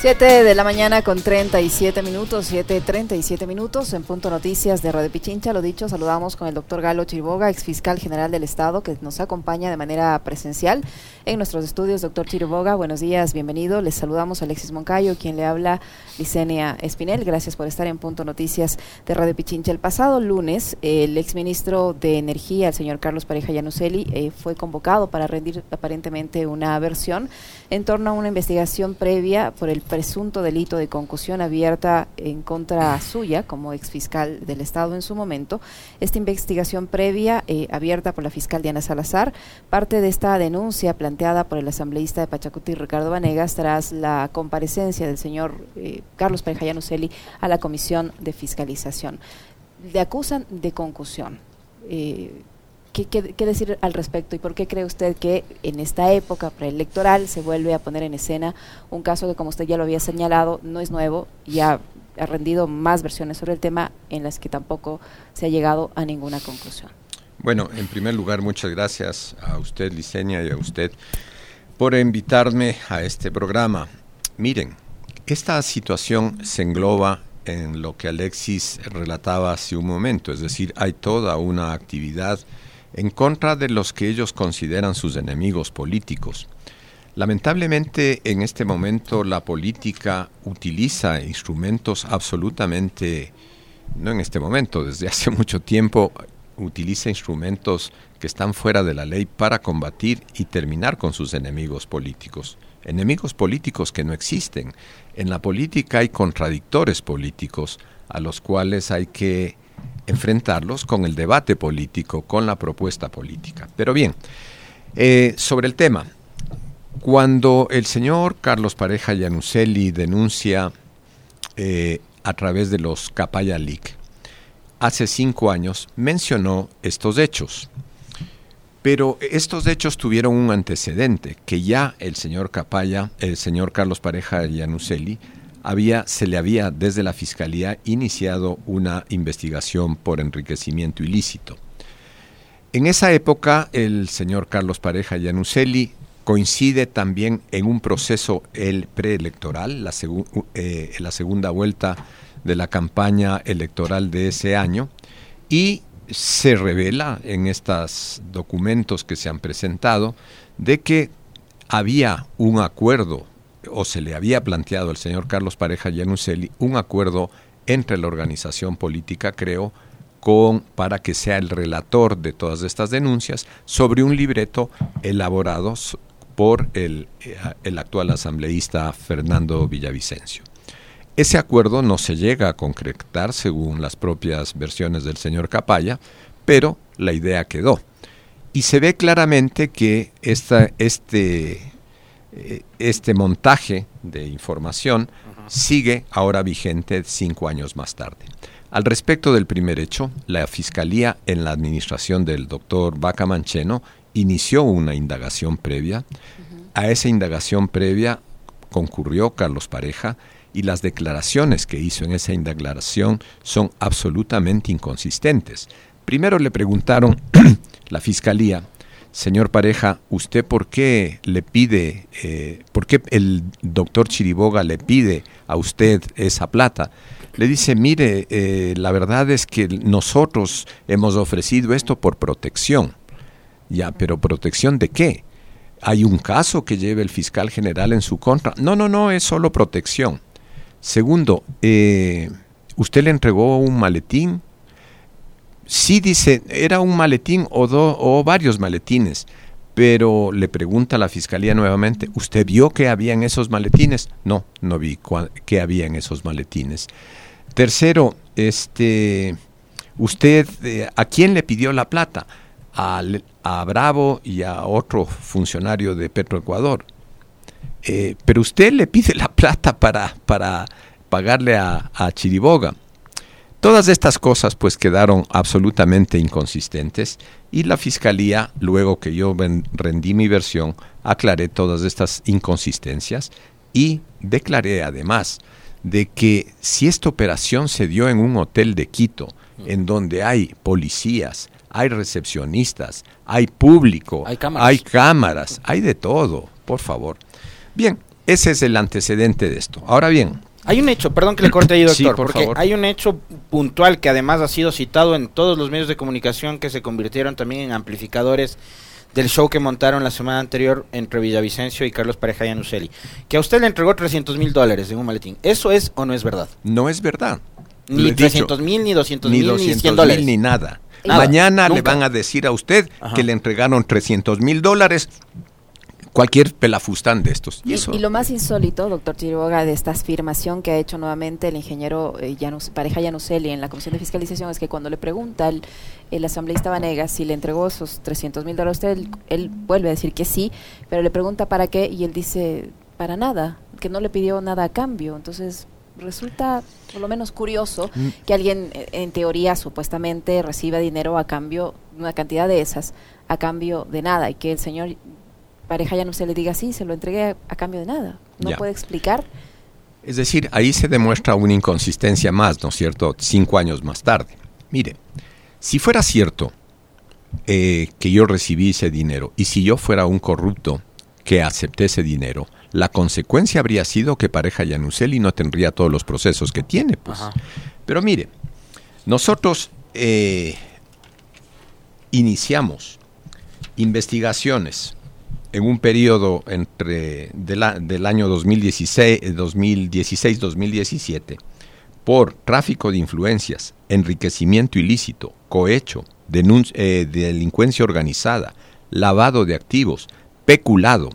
7 de la mañana con 37 minutos, 7.37 minutos en Punto Noticias de Radio Pichincha. Lo dicho, saludamos con el doctor Galo Chiriboga, ex fiscal general del Estado, que nos acompaña de manera presencial en nuestros estudios. Doctor Chiriboga, buenos días, bienvenido. Les saludamos a Alexis Moncayo, quien le habla Licenia Espinel. Gracias por estar en Punto Noticias de Radio Pichincha. El pasado lunes, el exministro de Energía, el señor Carlos Pareja Yanuseli, eh, fue convocado para rendir aparentemente una versión en torno a una investigación previa por el presunto delito de concusión abierta en contra suya como exfiscal del Estado en su momento. Esta investigación previa, eh, abierta por la fiscal Diana Salazar, parte de esta denuncia planteada por el asambleísta de Pachacuti, Ricardo Vanegas, tras la comparecencia del señor eh, Carlos Perejayano Celi a la Comisión de Fiscalización. Le acusan de concusión. Eh, ¿Qué, decir al respecto y por qué cree usted que en esta época preelectoral se vuelve a poner en escena un caso que, como usted ya lo había señalado, no es nuevo, ya ha rendido más versiones sobre el tema en las que tampoco se ha llegado a ninguna conclusión? Bueno, en primer lugar, muchas gracias a usted, Liceña, y a usted por invitarme a este programa. Miren, esta situación se engloba en lo que Alexis relataba hace un momento, es decir, hay toda una actividad en contra de los que ellos consideran sus enemigos políticos. Lamentablemente en este momento la política utiliza instrumentos absolutamente, no en este momento, desde hace mucho tiempo utiliza instrumentos que están fuera de la ley para combatir y terminar con sus enemigos políticos. Enemigos políticos que no existen. En la política hay contradictores políticos a los cuales hay que enfrentarlos con el debate político, con la propuesta política. Pero bien, eh, sobre el tema, cuando el señor Carlos Pareja Yanuseli denuncia eh, a través de los Capaya Leak, hace cinco años mencionó estos hechos. Pero estos hechos tuvieron un antecedente, que ya el señor Capaya, el señor Carlos Pareja Yanuseli, se le había desde la Fiscalía iniciado una investigación por enriquecimiento ilícito. En esa época, el señor Carlos Pareja Yanuseli coincide también en un proceso el preelectoral, eh, la segunda vuelta de la campaña electoral de ese año, y se revela en estos documentos que se han presentado de que había un acuerdo o se le había planteado al señor Carlos Pareja Yanuseli un acuerdo entre la organización política, creo, con, para que sea el relator de todas estas denuncias sobre un libreto elaborado por el, eh, el actual asambleísta Fernando Villavicencio. Ese acuerdo no se llega a concretar según las propias versiones del señor Capaya, pero la idea quedó. Y se ve claramente que esta, este este montaje de información sigue ahora vigente cinco años más tarde. Al respecto del primer hecho, la Fiscalía en la administración del doctor Vaca Mancheno inició una indagación previa. A esa indagación previa concurrió Carlos Pareja y las declaraciones que hizo en esa indagación son absolutamente inconsistentes. Primero le preguntaron la Fiscalía Señor Pareja, ¿usted por qué le pide, eh, por qué el doctor Chiriboga le pide a usted esa plata? Le dice, mire, eh, la verdad es que nosotros hemos ofrecido esto por protección. Ya, pero protección de qué? ¿Hay un caso que lleve el fiscal general en su contra? No, no, no, es solo protección. Segundo, eh, ¿usted le entregó un maletín? Sí dice, era un maletín o, o varios maletines, pero le pregunta a la fiscalía nuevamente, ¿usted vio que había en esos maletines? No, no vi qué había en esos maletines. Tercero, este, ¿usted eh, a quién le pidió la plata? A, a, Bravo y a otro funcionario de Petroecuador. Eh, pero usted le pide la plata para, para pagarle a, a Chiriboga. Todas estas cosas pues quedaron absolutamente inconsistentes y la Fiscalía, luego que yo rendí mi versión, aclaré todas estas inconsistencias y declaré además de que si esta operación se dio en un hotel de Quito, en donde hay policías, hay recepcionistas, hay público, hay cámaras, hay, cámaras, hay de todo, por favor. Bien, Ese es el antecedente de esto. Ahora bien, hay un hecho, perdón que le corte ahí, doctor, porque hay un hecho puntual que además ha sido citado en todos los medios de comunicación que se convirtieron también en amplificadores del show que montaron la semana anterior entre Villavicencio y Carlos Pareja y Anuceli, que a usted le entregó 300 mil dólares en un maletín. ¿Eso es o no es verdad? No es verdad. Ni 300 mil, ni 200 mil, ni 100 dólares. ni nada. Mañana le van a decir a usted que le entregaron 300 mil dólares cualquier pelafustán de estos. Y, lo más insólito, doctor Chiriboga, de esta afirmación que ha hecho nuevamente el ingeniero eh, Pareja Yanuselli en la Comisión de Fiscalización es que cuando le pregunta el, asambleísta Vanegas si le entregó esos 300 mil dólares a usted, él, vuelve a decir que sí, pero le pregunta para qué y él dice para nada, que no le pidió nada a cambio. Entonces, resulta por lo menos curioso mm. que alguien, eh, en teoría, supuestamente reciba dinero a cambio, una cantidad de esas, a cambio de nada, y que el señor pareja ya no se le diga sí, se lo entregué a, cambio de nada. ¿No puede explicar? Es decir, ahí se demuestra una inconsistencia más, ¿no es cierto? Cinco años más tarde. Mire, si fuera cierto eh, que yo recibí ese dinero y si yo fuera un corrupto que acepté ese dinero, la consecuencia habría sido que pareja Yanuseli no tendría todos los procesos que tiene. Pues. Pero mire, nosotros eh, iniciamos investigaciones en un periodo entre del año 2016-2017 por tráfico de influencias, enriquecimiento ilícito, cohecho, eh, delincuencia organizada, lavado de activos, peculado.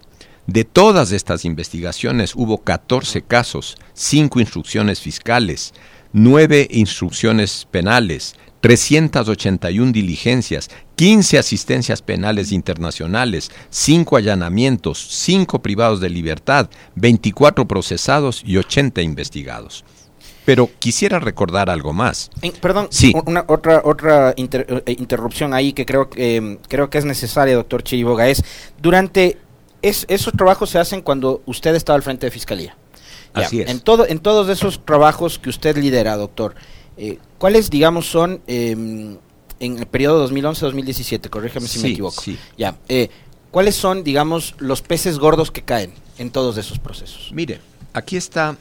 De todas estas investigaciones hubo 14 casos, 5 instrucciones fiscales, 9 instrucciones penales, 381 diligencias, 15 asistencias penales internacionales, 5 allanamientos, 5 privados de libertad, 24 procesados y 80 investigados. Pero quisiera recordar algo más. perdón, sí. una, otra, otra eh, interrupción ahí que creo, que creo que es necesaria, doctor Chiriboga, es durante esos trabajos se hacen cuando usted estaba al frente de Fiscalía. Así es. En, todo, en todos esos trabajos que usted lidera, doctor, eh, ¿Cuáles, digamos, son em, en el periodo 2011-2017? Corrígeme si me equivoco. Ya. Eh, ¿Cuáles son, digamos, los peces gordos que caen en todos esos procesos? Mire, aquí está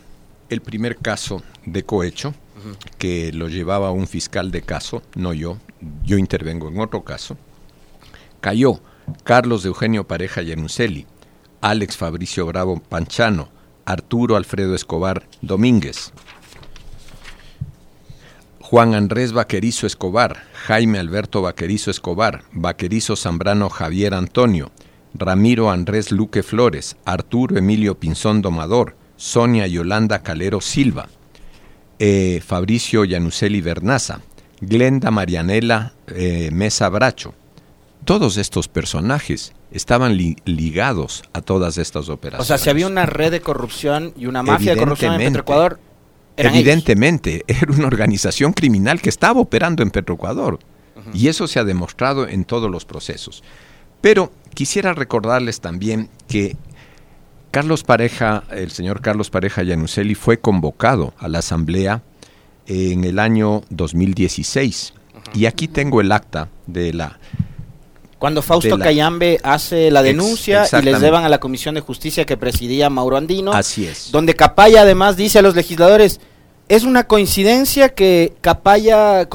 el primer caso de cohecho, que lo llevaba un fiscal de caso, no yo, yo intervengo en otro caso. Cayó Carlos de Eugenio Pareja Yanuseli, Alex Fabricio Bravo Panchano, Arturo Alfredo Escobar Domínguez, Juan Andrés Vaquerizo Escobar, Jaime Alberto Vaquerizo Escobar, Vaquerizo Zambrano Javier Antonio, Ramiro Andrés Luque Flores, Arturo Emilio Pinzón Domador, Sonia Yolanda Calero Silva, eh, Fabricio Yanuseli Bernaza, Glenda Marianela eh, Mesa Bracho. Todos estos personajes estaban ligados a todas estas operaciones. O sea, si había una red de corrupción y una mafia de corrupción en Ecuador, Evidentemente, era una organización criminal que estaba operando en Petroecuador. Y eso se ha demostrado en todos los procesos. Pero quisiera recordarles también que Carlos Pareja, el señor Carlos Pareja Yanuseli, fue convocado a la Asamblea en el año 2016. Y aquí tengo el acta de la cuando Fausto Cayambe hace la denuncia y les llevan a la Comisión de Justicia que presidía Mauro Andino. Así es. Donde Capaya además dice a los legisladores, es una coincidencia que Capaya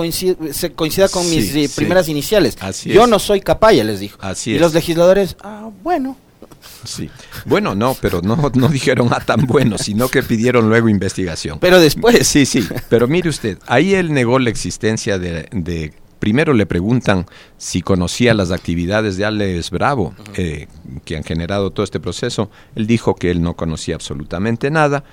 se coincida con mis eh, primeras iniciales. Yo no soy Capaya, les dijo. Así y los legisladores, ah, bueno. Sí. Bueno, no, pero no, no dijeron ah, tan bueno, sino que pidieron luego investigación. Pero después. Sí, sí. Pero mire usted, ahí él negó la existencia de primero le preguntan si conocía las actividades de Alex Bravo, eh, que han generado todo este proceso. Él dijo que él no conocía absolutamente nada,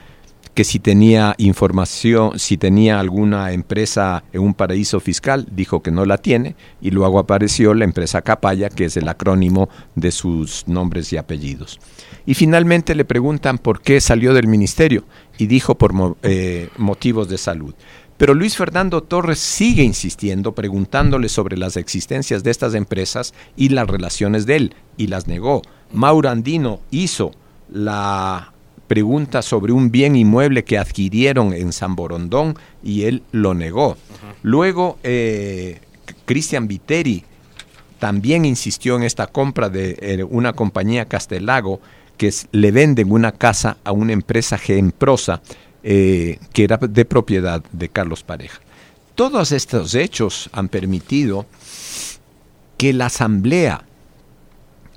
que si tenía información, si tenía alguna empresa en un paraíso fiscal, dijo que no la tiene, y luego apareció la empresa Capaya, que es el acrónimo de sus nombres y apellidos. Y finalmente le preguntan por qué salió del ministerio, y dijo por eh, motivos de salud. Pero Luis Fernando Torres sigue insistiendo, preguntándole sobre las existencias de estas empresas y las relaciones de él, y las negó. Mauro Andino hizo la pregunta sobre un bien inmueble que adquirieron en San Borondón y él lo negó. Luego, eh, Cristian Viteri también insistió en esta compra de eh, una compañía Castelago que le venden una casa a una empresa Genprosa eh, que era de propiedad de Carlos Pareja. Todos estos hechos han permitido que la Asamblea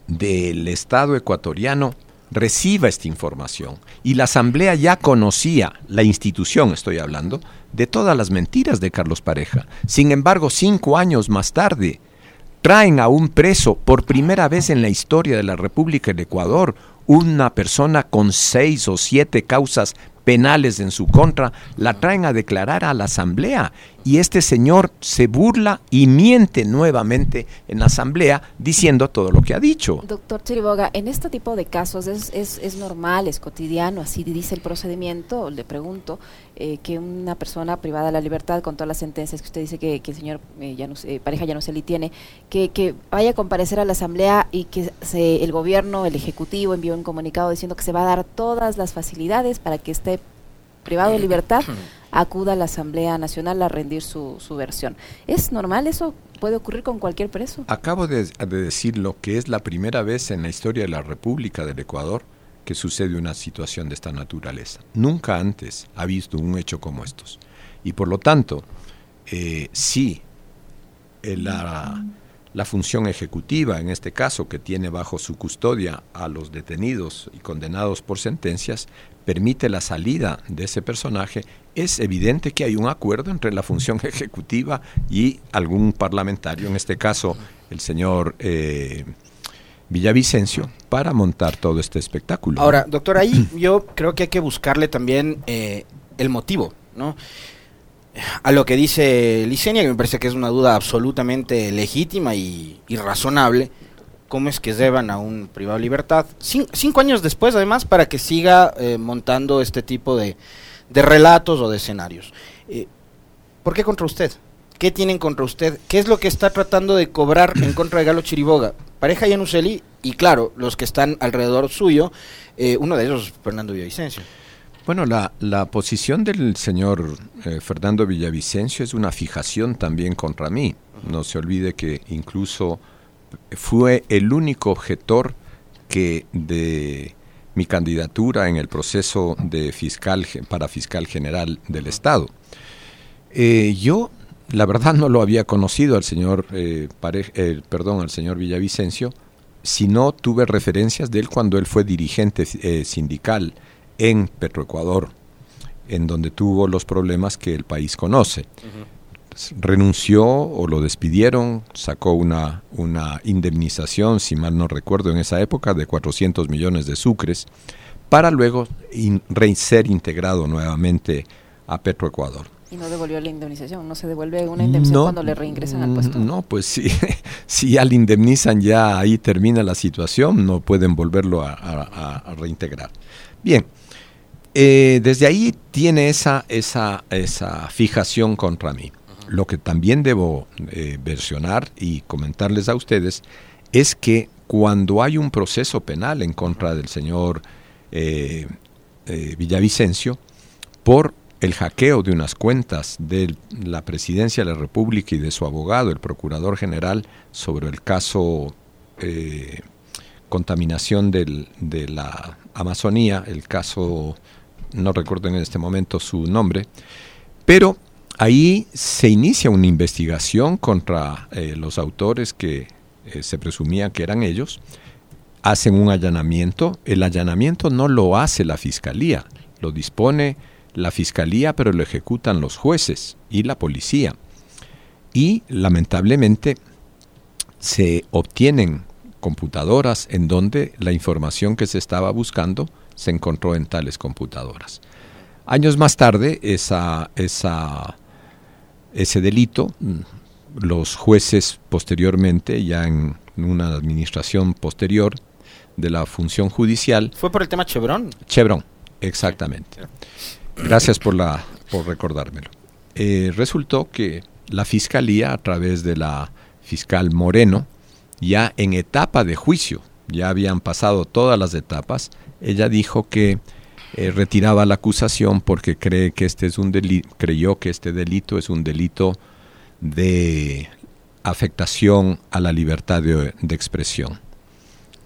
del Estado ecuatoriano reciba esta información. Y la Asamblea ya conocía, la institución estoy hablando, de todas las mentiras de Carlos Pareja. Sin embargo, cinco años más tarde, traen a un preso por primera vez en la historia de la República del Ecuador, una persona con seis o siete causas penales en su contra, la traen a declarar a la Asamblea y este señor se burla y miente nuevamente en la asamblea diciendo todo lo que ha dicho. Doctor Chiriboga, en este tipo de casos es, es, es normal, es cotidiano, así dice el procedimiento, le pregunto, eh, que una persona privada de la libertad con todas las sentencias que usted dice que, el señor eh, eh, pareja ya no se le tiene, que, que vaya a comparecer a la asamblea y que se, el gobierno, el ejecutivo envió un comunicado diciendo que se va a dar todas las facilidades para que esté privado de libertad acuda a la Asamblea Nacional a rendir su, su versión. ¿Es normal eso? ¿Puede ocurrir con cualquier preso? Acabo de, de decir lo que es la primera vez en la historia de la República del Ecuador que sucede una situación de esta naturaleza. Nunca antes ha visto un hecho como estos. Y por lo tanto, eh, sí, eh, la, la, función ejecutiva, en este caso, que tiene bajo su custodia a los detenidos y condenados por sentencias, permite la salida de ese personaje, es evidente que hay un acuerdo entre la función ejecutiva y algún parlamentario, en este caso el señor eh, Villavicencio, para montar todo este espectáculo. Ahora, doctor, ahí yo creo que hay que buscarle también eh, el motivo, ¿no? A lo que dice Licenia, que me parece que es una duda absolutamente legítima y, razonable, cómo es que llevan a un privado de libertad, cinco años después además, para que siga eh, montando este tipo de, de, relatos o de escenarios. Eh, ¿Por qué contra usted? ¿Qué tienen contra usted? ¿Qué es lo que está tratando de cobrar en contra de Galo Chiriboga? Pareja Yanuseli y claro, los que están alrededor suyo, eh, uno de ellos Fernando Villavicencio. Bueno, la, la posición del señor Fernando Villavicencio es una fijación también contra mí. No se olvide que incluso fue el único objetor que de mi candidatura en el proceso de fiscal para fiscal general del Estado. Eh, yo, la verdad, no lo había conocido al señor, eh, eh, perdón, al señor Villavicencio, sino tuve referencias de él cuando él fue dirigente sindical en Petroecuador, en donde tuvo los problemas que el país conoce renunció o lo despidieron, sacó una, una indemnización, si mal no recuerdo, en esa época de 400 millones de sucres, para luego ser integrado nuevamente a Petroecuador. Y no devolvió la indemnización, no se devuelve una indemnización cuando le reingresan al puesto. No, pues sí, si ya le indemnizan, ya ahí termina la situación, no pueden volverlo a, reintegrar. Bien, eh, desde ahí tiene esa, esa, esa fijación contra mí. Lo que también debo eh, versionar y comentarles a ustedes es que cuando hay un proceso penal en contra del señor eh, eh, Villavicencio por el hackeo de unas cuentas de la presidencia de la República y de su abogado, el procurador general, sobre el caso contaminación del, de la Amazonía, el caso, no recuerdo en este momento su nombre, pero Ahí se inicia una investigación contra eh, los autores que eh, se presumía que eran ellos, hacen un allanamiento, el allanamiento no lo hace la fiscalía, lo dispone la fiscalía, pero lo ejecutan los jueces y la policía. Y lamentablemente se obtienen computadoras en donde la información que se estaba buscando se encontró en tales computadoras. Años más tarde, esa, esa ese delito. Los jueces posteriormente, ya en una administración posterior de la función judicial. ¿Fue por el tema Chevron? Chevron, exactamente. Gracias por, la, por recordármelo. Eh, resultó que la fiscalía, a través de la fiscal Moreno, ya en etapa de juicio, ya habían pasado todas las etapas, ella dijo que eh, retiraba la acusación porque cree que este es un creyó que este delito es un delito de afectación a la libertad de, expresión.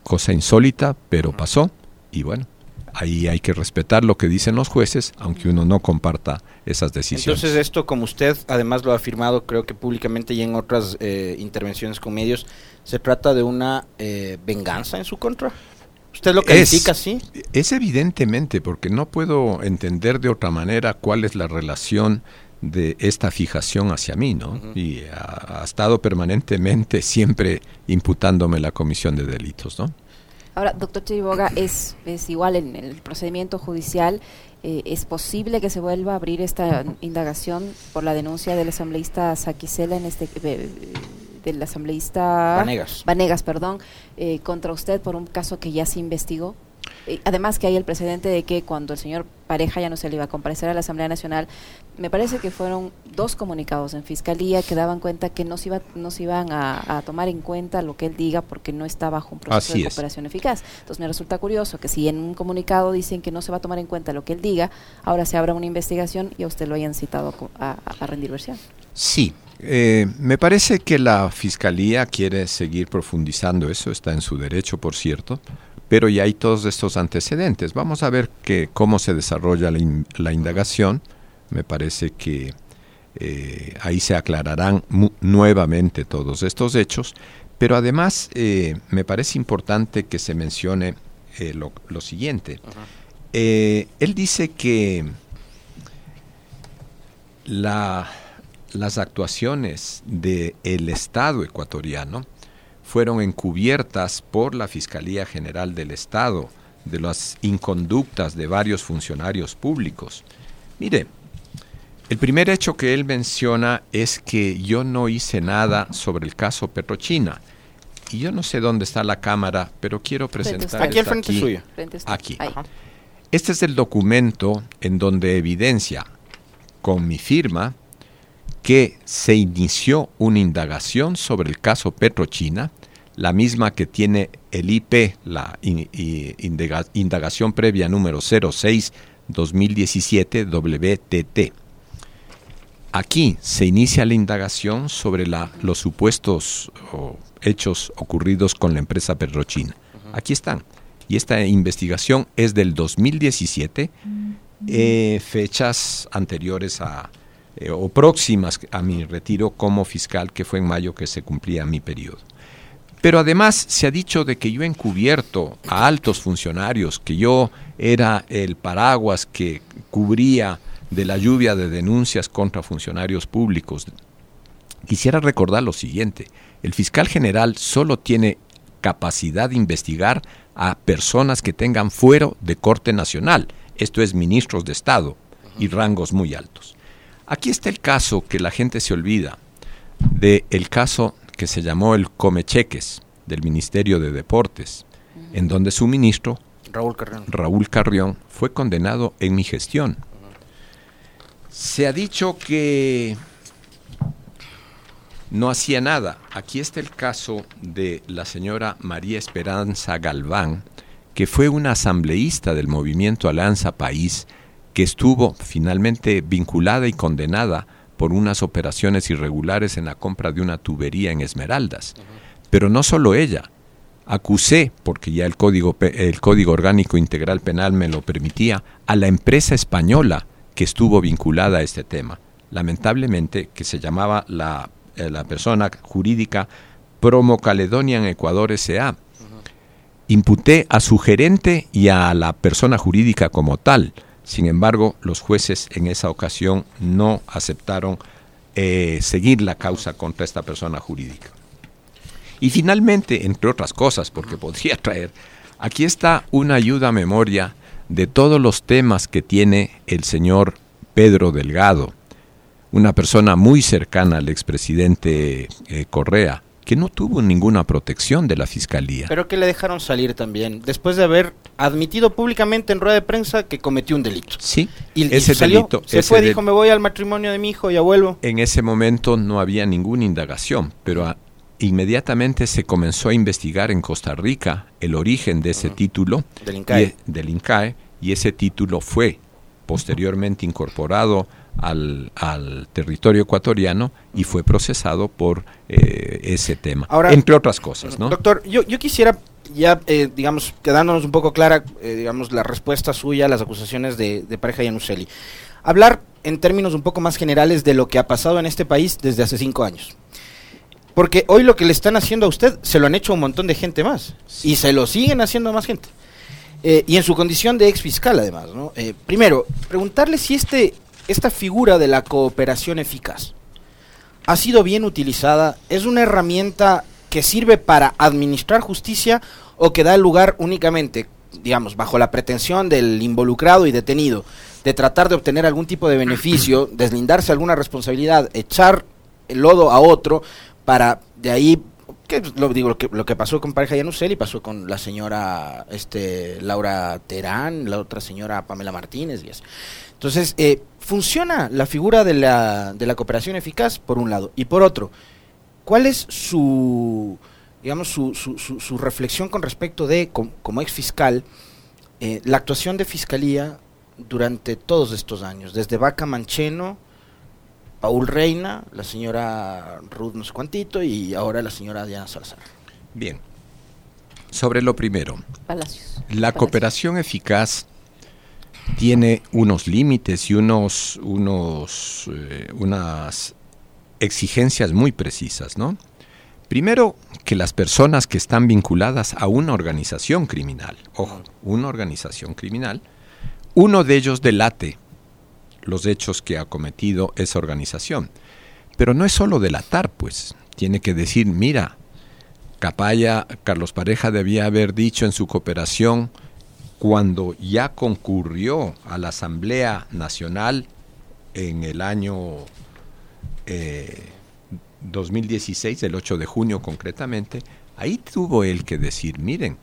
Cosa insólita, pero pasó y bueno, ahí hay que respetar lo que dicen los jueces, aunque uno no comparta esas decisiones. Entonces esto, como usted además lo ha afirmado, creo que públicamente y en otras eh, intervenciones con medios, se trata de una eh, venganza en su contra. ¿Usted lo califica así? Es evidentemente, porque no puedo entender de otra manera cuál es la relación de esta fijación hacia mí, ¿no? Y ha, estado permanentemente siempre imputándome la comisión de delitos, ¿no? Ahora, doctor Chiriboga, es, es igual en el procedimiento judicial, eh, ¿es posible que se vuelva a abrir esta indagación por la denuncia del asambleísta Saquicela en este... Eh, del asambleísta Vanegas, Vanegas perdón, eh, contra usted por un caso que ya se investigó? además que hay el precedente de que cuando el señor Pareja ya no se le iba a comparecer a la Asamblea Nacional, me parece que fueron dos comunicados en Fiscalía que daban cuenta que no se, iba, no se iban a, tomar en cuenta lo que él diga porque no está bajo un proceso de cooperación eficaz. Entonces me resulta curioso que si en un comunicado dicen que no se va a tomar en cuenta lo que él diga, ahora se abra una investigación y a usted lo hayan citado a, rendir versión. Sí, eh, me parece que la Fiscalía quiere seguir profundizando eso, está en su derecho, por cierto, pero ya hay todos estos antecedentes. Vamos a ver que, cómo se desarrolla la, indagación. Me parece que eh, ahí se aclararán nuevamente todos estos hechos, pero además eh, me parece importante que se mencione eh, lo, siguiente. él dice que la, las actuaciones del Estado ecuatoriano fueron encubiertas por la Fiscalía General del Estado de las inconductas de varios funcionarios públicos. Mire, el primer hecho que él menciona es que yo no hice nada sobre el caso Petrochina. Y yo no sé dónde está la cámara, pero quiero presentar aquí al frente suyo. Aquí. Este es el documento en donde evidencia con mi firma que se inició una indagación sobre el caso Petrochina la misma que tiene el IP, la indagación previa número 06-2017 WTT. Aquí se inicia la indagación sobre la, los supuestos hechos ocurridos con la empresa Perrochina. Aquí están. Y esta investigación es del 2017, eh, fechas anteriores a, eh, o próximas a mi retiro como fiscal, que fue en mayo que se cumplía mi periodo. Pero además se ha dicho de que yo he encubierto a altos funcionarios, que yo era el paraguas que cubría de la lluvia de denuncias contra funcionarios públicos. Quisiera recordar lo siguiente, el fiscal general solo tiene capacidad de investigar a personas que tengan fuero de corte nacional, esto es ministros de Estado y rangos muy altos. Aquí está el caso que la gente se olvida, de el caso que se llamó el Comecheques del Ministerio de Deportes, en donde su ministro, Raúl Carrión. fue condenado en mi gestión. Se ha dicho que no hacía nada. Aquí está el caso de la señora María Esperanza Galván, que fue una asambleísta del movimiento Alianza País, que estuvo finalmente vinculada y condenada por unas operaciones irregulares en la compra de una tubería en Esmeraldas. Pero no solo ella. Acusé, porque ya el código, el código Orgánico Integral Penal me lo permitía, a la empresa española que estuvo vinculada a este tema. Lamentablemente, que se llamaba la, eh, la persona jurídica Promo Caledonia en Ecuador S.A. Imputé a su gerente y a la persona jurídica como tal sin embargo, los jueces en esa ocasión no aceptaron eh, seguir la causa contra esta persona jurídica. Y finalmente, entre otras cosas, porque podría traer, aquí está una ayuda a memoria de todos los temas que tiene el señor Pedro Delgado, una persona muy cercana al expresidente eh, Correa, que no tuvo ninguna protección de la fiscalía. Pero que le dejaron salir también, después de haber admitido públicamente en rueda de prensa que cometió un delito. Sí, y, ese salió, se fue, dijo, me voy al matrimonio de mi hijo, y ya vuelvo. En ese momento no había ninguna indagación, pero inmediatamente se comenzó a investigar en Costa Rica el origen de ese título del INCAE. Y, del INCAE, y ese título fue posteriormente incorporado al, al territorio ecuatoriano y fue procesado por eh, ese tema, entre otras cosas. ¿no? Doctor, yo, yo quisiera ya, eh, digamos, quedándonos un poco clara, eh, digamos, la respuesta suya a las acusaciones de, de pareja Yanuseli. Hablar en términos un poco más generales de lo que ha pasado en este país desde hace cinco años. Porque hoy lo que le están haciendo a usted se lo han hecho un montón de gente más. Y se lo siguen haciendo a más gente. Eh, y en su condición de ex fiscal, además. ¿no? Primero, preguntarle si este, esta figura de la cooperación eficaz ha sido bien utilizada. ¿Es una herramienta que sirve para administrar justicia o que da lugar únicamente, digamos, bajo la pretensión del involucrado y detenido de tratar de obtener algún tipo de beneficio, deslindarse alguna responsabilidad, echar el lodo a otro para de ahí que lo digo lo que, lo que pasó con pareja y pasó con la señora este Laura Terán, la otra señora Pamela Martínez y eso. Entonces, eh, funciona la figura de la, de la cooperación eficaz por un lado y por otro, ¿cuál es su digamos su, su, su, reflexión con respecto de como, ex fiscal eh, la actuación de fiscalía durante todos estos años, desde Vaca Mancheno, Paul Reina, la señora Ruth no sé cuantito y ahora la señora Diana Salazar. Bien. Sobre lo primero, la cooperación eficaz tiene unos límites y unos, unos, eh, unas exigencias muy precisas, ¿no? Primero, que las personas que están vinculadas a una organización criminal, ojo, una organización criminal, uno de ellos delate los hechos que ha cometido esa organización. Pero no es solo delatar, pues, tiene que decir, mira, Capaya, Carlos Pareja debía haber dicho en su cooperación cuando ya concurrió a la Asamblea Nacional en el año 2016, eh, el 8 de junio concretamente, ahí tuvo él que decir, miren,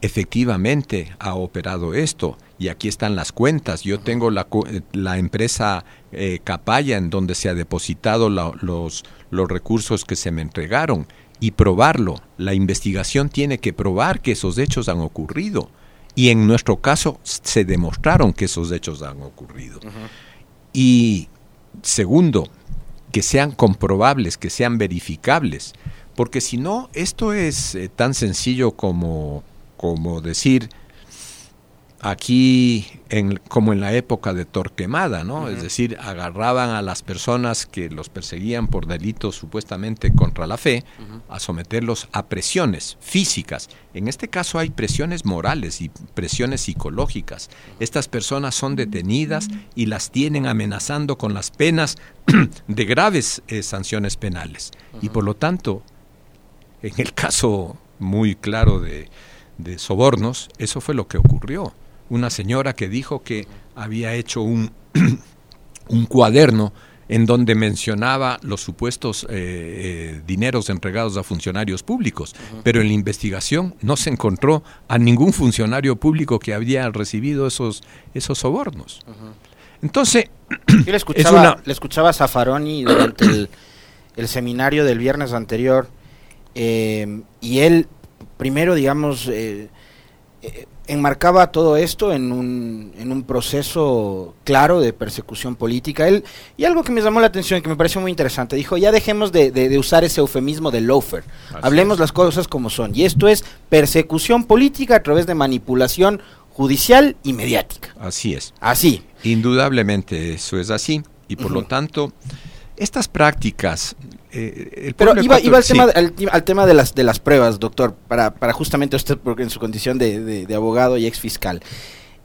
efectivamente ha operado esto y aquí están las cuentas. Yo tengo la, la empresa eh, Capaya en donde se ha depositado los, los recursos que se me entregaron y probarlo. La investigación tiene que probar que esos hechos han ocurrido y en nuestro caso se demostraron que esos hechos han ocurrido. Y segundo, que sean comprobables, que sean verificables, porque si no, esto es eh, tan sencillo como como decir aquí en, como en la época de Torquemada, ¿no? Es decir, agarraban a las personas que los perseguían por delitos supuestamente contra la fe, a someterlos a presiones físicas. En este caso hay presiones morales y presiones psicológicas. Estas personas son detenidas y las tienen amenazando con las penas de graves eh, sanciones penales. Y por lo tanto, en el caso muy claro de, de sobornos, eso fue lo que ocurrió. Una señora que dijo que había hecho un, un cuaderno en donde mencionaba los supuestos eh, eh, dineros entregados a funcionarios públicos, pero en la investigación no se encontró a ningún funcionario público que había recibido esos, esos sobornos. Entonces, Yo le escuchaba, le escuchaba a Zaffaroni durante el, seminario del viernes anterior eh, y él primero, digamos, enmarcaba todo esto en un, en un proceso claro de persecución política. Él, y algo que me llamó la atención y que me pareció muy interesante, dijo, ya dejemos de, usar ese eufemismo de loafer, hablemos las cosas como son. Y esto es persecución política a través de manipulación judicial y mediática. Así es. Así. Indudablemente eso es así. Y por lo tanto, estas prácticas eh, Pero iba, al, tema, al, tema de las, de las pruebas, doctor, para, para justamente usted, porque en su condición de, de, abogado y ex fiscal.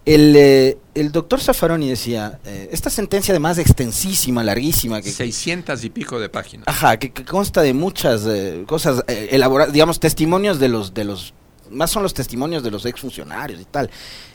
El, eh, el doctor Zaffaroni decía, eh, esta sentencia además extensísima, larguísima. Que, 600 y pico de páginas. Ajá, que, consta de muchas cosas elaboradas, digamos, testimonios de los, de los, más son los testimonios de los exfuncionarios y tal.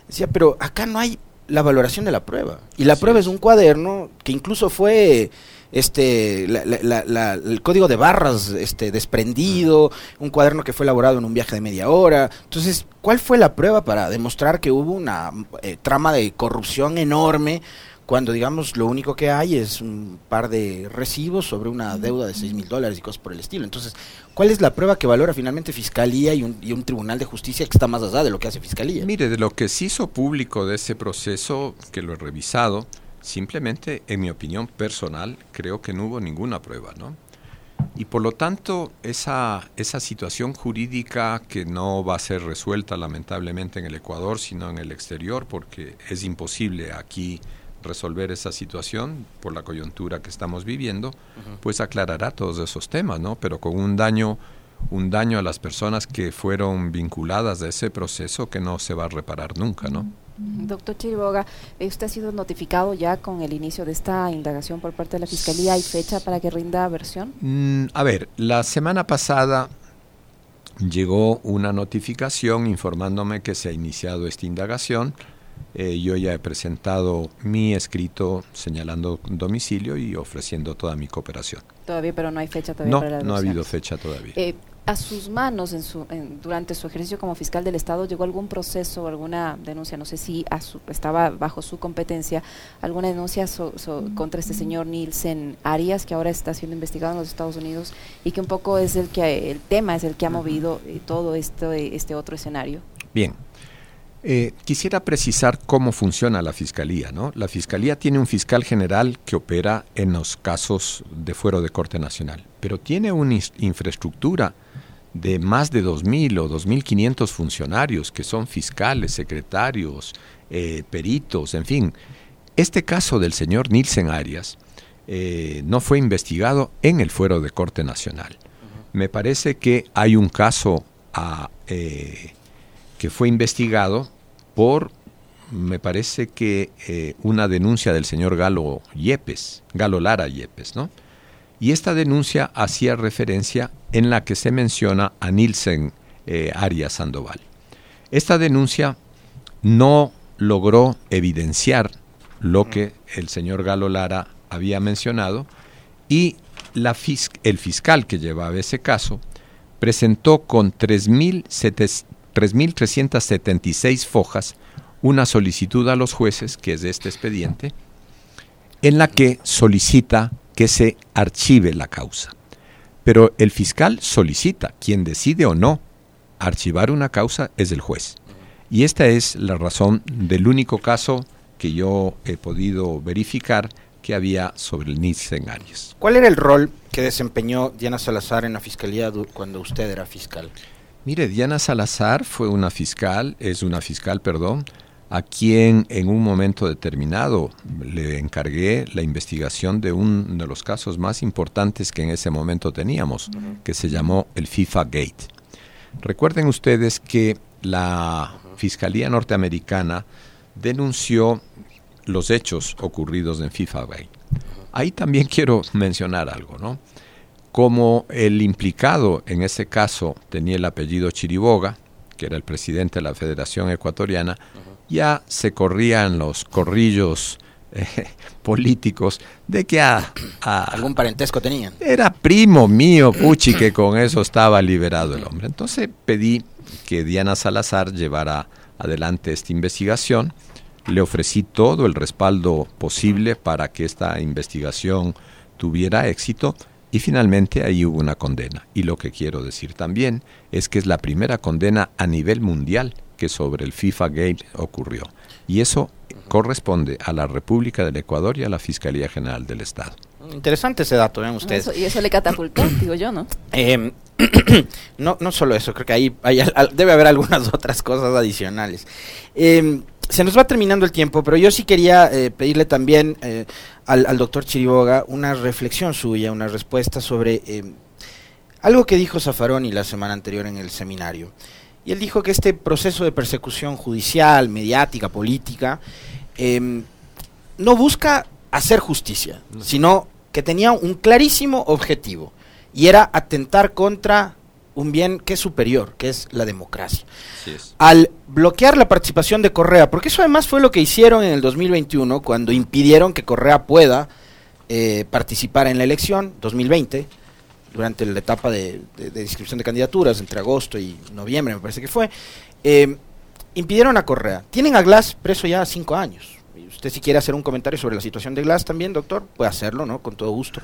Decía, pero acá no hay la valoración de la prueba. Y la prueba es un cuaderno que incluso fue este el código de barras este desprendido, un cuaderno que fue elaborado en un viaje de media hora. Entonces, ¿cuál fue la prueba para demostrar que hubo una eh, trama de corrupción enorme? Cuando, digamos, lo único que hay es un par de recibos sobre una deuda de 6 mil dólares y cosas por el estilo. Entonces, ¿cuál es la prueba que valora finalmente Fiscalía y un, y un tribunal de justicia que está más allá de lo que hace Fiscalía? Mire, de lo que se hizo público de ese proceso, que lo he revisado, Simplemente, en mi opinión personal, creo que no hubo ninguna prueba, ¿no? Y por lo tanto, esa, esa situación jurídica que no va a ser resuelta lamentablemente en el Ecuador, sino en el exterior, porque es imposible aquí resolver esa situación por la coyuntura que estamos viviendo, pues aclarará todos esos temas, ¿no? Pero con un daño un daño a las personas que fueron vinculadas a ese proceso que no se va a reparar nunca, ¿no? Doctor Chiriboga, eh, ¿usted ha sido notificado ya con el inicio de esta indagación por parte de la Fiscalía? ¿Hay fecha para que rinda versión? Mm, a ver, la semana pasada llegó una notificación informándome que se ha iniciado esta indagación. Eh, yo ya he presentado mi escrito señalando domicilio y ofreciendo toda mi cooperación. Todavía, pero no hay fecha todavía para la No ha habido fecha todavía. Eh, a sus manos en su, durante su ejercicio como fiscal del Estado llegó algún proceso o alguna denuncia, no sé si estaba bajo su competencia, alguna denuncia contra este señor Nielsen Arias, que ahora está siendo investigado en los Estados Unidos y que un poco es el que el tema es el que ha movido eh, todo esto, este otro escenario. Bien. Eh, quisiera precisar cómo funciona la Fiscalía. ¿no? La Fiscalía tiene un fiscal general que opera en los casos de fuero de Corte Nacional, pero tiene una infraestructura de más de 2.000 o 2.500 funcionarios que son fiscales, secretarios, eh, peritos, en fin. Este caso del señor Nielsen Arias eh, no fue investigado en el fuero de Corte Nacional. Me parece que hay un caso eh, que fue investigado por, me parece que una denuncia del señor Galo Yepes, Galo Lara Yepes, ¿no? Y esta denuncia hacía referencia en la que se menciona a Nielsen eh, Arias Sandoval. Esta denuncia no logró evidenciar lo que el señor Galo Lara había mencionado y la el fiscal que llevaba ese caso presentó con 3.376 fojas una solicitud a los jueces, que es de este expediente, en la que solicita que se archive la causa. Pero el fiscal solicita, quien decide o no archivar una causa es el juez. Y esta es la razón del único caso que yo he podido verificar que había sobre el Nielsen Arias. ¿Cuál era el rol que desempeñó Diana Salazar en la fiscalía cuando usted era fiscal? Mire, Diana Salazar fue una fiscal, es una fiscal, perdón, a quien en un momento determinado le encargué la investigación de uno de los casos más importantes que en ese momento teníamos, que se llamó el FIFA Gate. Recuerden ustedes que la Fiscalía norteamericana denunció los hechos ocurridos en FIFA Gate. Ahí también quiero mencionar algo, ¿no? Como el implicado en ese caso tenía el apellido Chiriboga, que era el presidente de la Federación Ecuatoriana, ya se corrían los corrillos eh, políticos de que a, algún parentesco tenían. Era primo mío, Puchi, que con eso estaba liberado el hombre. Entonces pedí que Diana Salazar llevara adelante esta investigación. Le ofrecí todo el respaldo posible para que esta investigación tuviera éxito y finalmente ahí hubo una condena. Y lo que quiero decir también es que es la primera condena a nivel mundial que sobre el FIFA Gate ocurrió. Y eso corresponde a la República del Ecuador y a la Fiscalía General del Estado. Interesante ese dato, ven ustedes. y eso le catapultó, digo yo, ¿no? Em, no, no solo eso, creo que ahí debe haber algunas otras cosas adicionales. Em, se nos va terminando el tiempo, pero yo sí quería eh, pedirle también eh, al, al, doctor Chiriboga una reflexión suya, una respuesta sobre em, algo que dijo Zafaroni la semana anterior en el seminario. Y él dijo que este proceso de persecución judicial, mediática, política, em, no busca hacer justicia, sino que tenía un clarísimo objetivo, y era atentar contra un bien que es superior, que es la democracia. Al bloquear la participación de Correa, porque eso además fue lo que hicieron en el 2021, cuando impidieron que Correa pueda eh, participar en la elección 2020, durante la etapa de, de, inscripción de candidaturas, entre agosto y noviembre, me parece que fue, eh, impidieron a Correa. Tienen a Glass preso ya cinco años. usted si quiere hacer un comentario sobre la situación de Glass también, doctor, puede hacerlo, ¿no? Con todo gusto.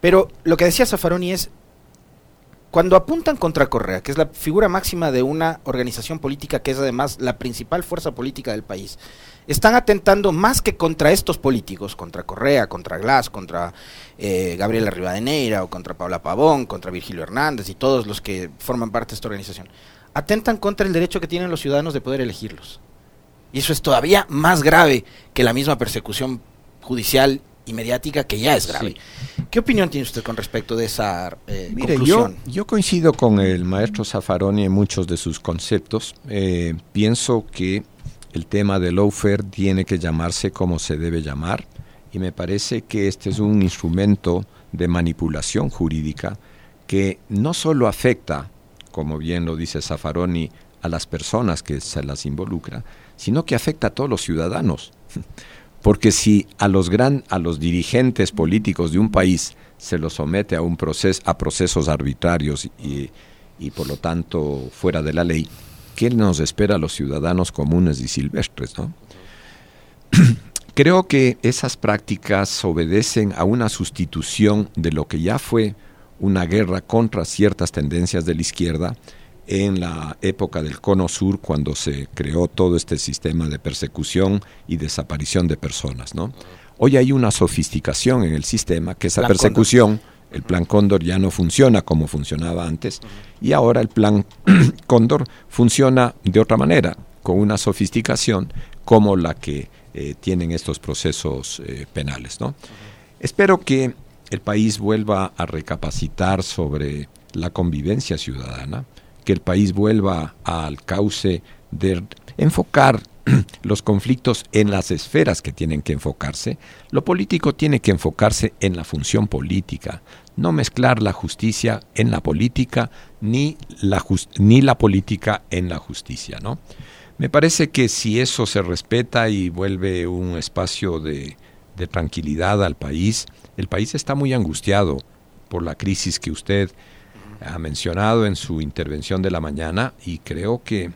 Pero lo que decía Zaffaroni es, cuando apuntan contra Correa, que es la figura máxima de una organización política que es además la principal fuerza política del país, están atentando más que contra estos políticos, contra Correa, contra Glass, contra eh, Gabriela Rivadeneira o contra Paula Pavón, contra Virgilio Hernández y todos los que forman parte de esta organización. Atentan contra el derecho que tienen los ciudadanos de poder elegirlos. Y eso es todavía más grave que la misma persecución judicial y mediática que ya es grave. ¿Qué opinión tiene usted con respecto de esa eh, Mire, Yo, yo coincido con el maestro Zaffaroni en muchos de sus conceptos. Eh, pienso que el tema del lawfare tiene que llamarse como se debe llamar y me parece que este es un instrumento de manipulación jurídica que no solo afecta, como bien lo dice Zaffaroni, a las personas que se las involucra, sino que afecta a todos los ciudadanos. Porque si a los gran, a los dirigentes políticos de un país se los somete a un proceso, a procesos arbitrarios y, y por lo tanto fuera de la ley, ¿qué nos espera a los ciudadanos comunes y silvestres? ¿no? Creo que esas prácticas obedecen a una sustitución de lo que ya fue una guerra contra ciertas tendencias de la izquierda en la época del Cono Sur, cuando se creó todo este sistema de persecución y desaparición de personas. ¿no? Hoy hay una sofisticación en el sistema que esa persecución, el plan Cóndor ya no funciona como funcionaba antes, y ahora el plan Cóndor funciona de otra manera, con una sofisticación como la que eh, tienen estos procesos eh, penales. ¿no? Espero que el país vuelva a recapacitar sobre la convivencia ciudadana, que el país vuelva al cauce de enfocar los conflictos en las esferas que tienen que enfocarse, lo político tiene que enfocarse en la función política, no mezclar la justicia en la política ni la, ni la política en la justicia, ¿no? Me parece que si eso se respeta y vuelve un espacio de, de tranquilidad al país, el país está muy angustiado por la crisis que usted ha mencionado en su intervención de la mañana y creo que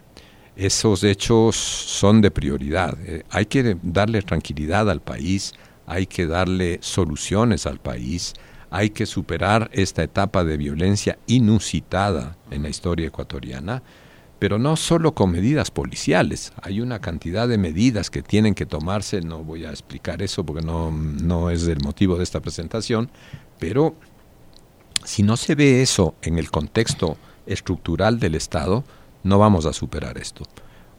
esos hechos son de prioridad. Eh, hay que darle tranquilidad al país, hay que darle soluciones al país, hay que superar esta etapa de violencia inusitada en la historia ecuatoriana, pero no solo con medidas policiales, hay una cantidad de medidas que tienen que tomarse, no voy a explicar eso porque no, no es el motivo de esta presentación, pero si no se ve eso en el contexto estructural del Estado, no vamos a superar esto.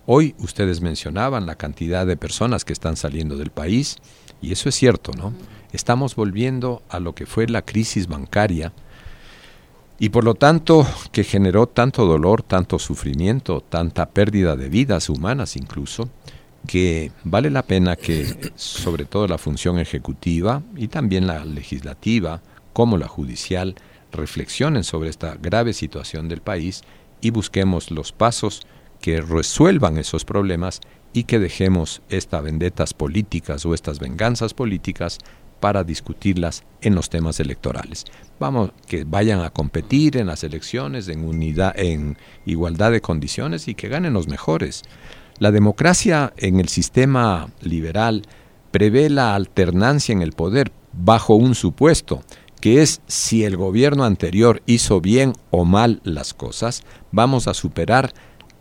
Hoy ustedes mencionaban la cantidad de personas que están saliendo del país, y eso es cierto, ¿no? Estamos volviendo a lo que fue la crisis bancaria, y por lo tanto que generó tanto dolor, tanto sufrimiento, tanta pérdida de vidas humanas incluso, que vale la pena que sobre todo la función ejecutiva y también la legislativa como la judicial reflexionen sobre esta grave situación del país y busquemos los pasos que resuelvan esos problemas y que dejemos estas vendetas políticas o estas venganzas políticas para discutirlas en los temas electorales. Vamos, que vayan a competir en las elecciones en unidad, en igualdad de condiciones y que ganen los mejores. La democracia en el sistema liberal prevé la alternancia en el poder bajo un supuesto, que es si el gobierno anterior hizo bien o mal las cosas, vamos a superar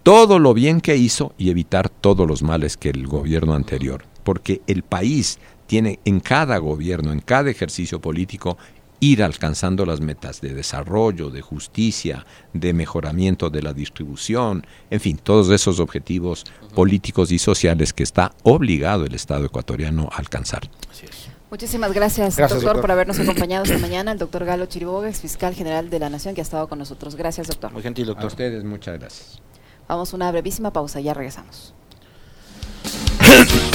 todo lo bien que hizo y evitar todos los males que el gobierno anterior. Porque el país tiene en cada gobierno, en cada ejercicio político, ir alcanzando las metas de desarrollo, de justicia, de mejoramiento de la distribución, en fin, todos esos objetivos políticos y sociales que está obligado el Estado ecuatoriano a alcanzar. Muchísimas gracias, doctor, por habernos acompañado esta mañana. El doctor Galo Chiriboga, ex fiscal general de la Nación, que ha estado con nosotros. Gracias, doctor. Muy gentil, doctor. Ustedes, muchas gracias. Vamos a una brevísima pausa, ya regresamos.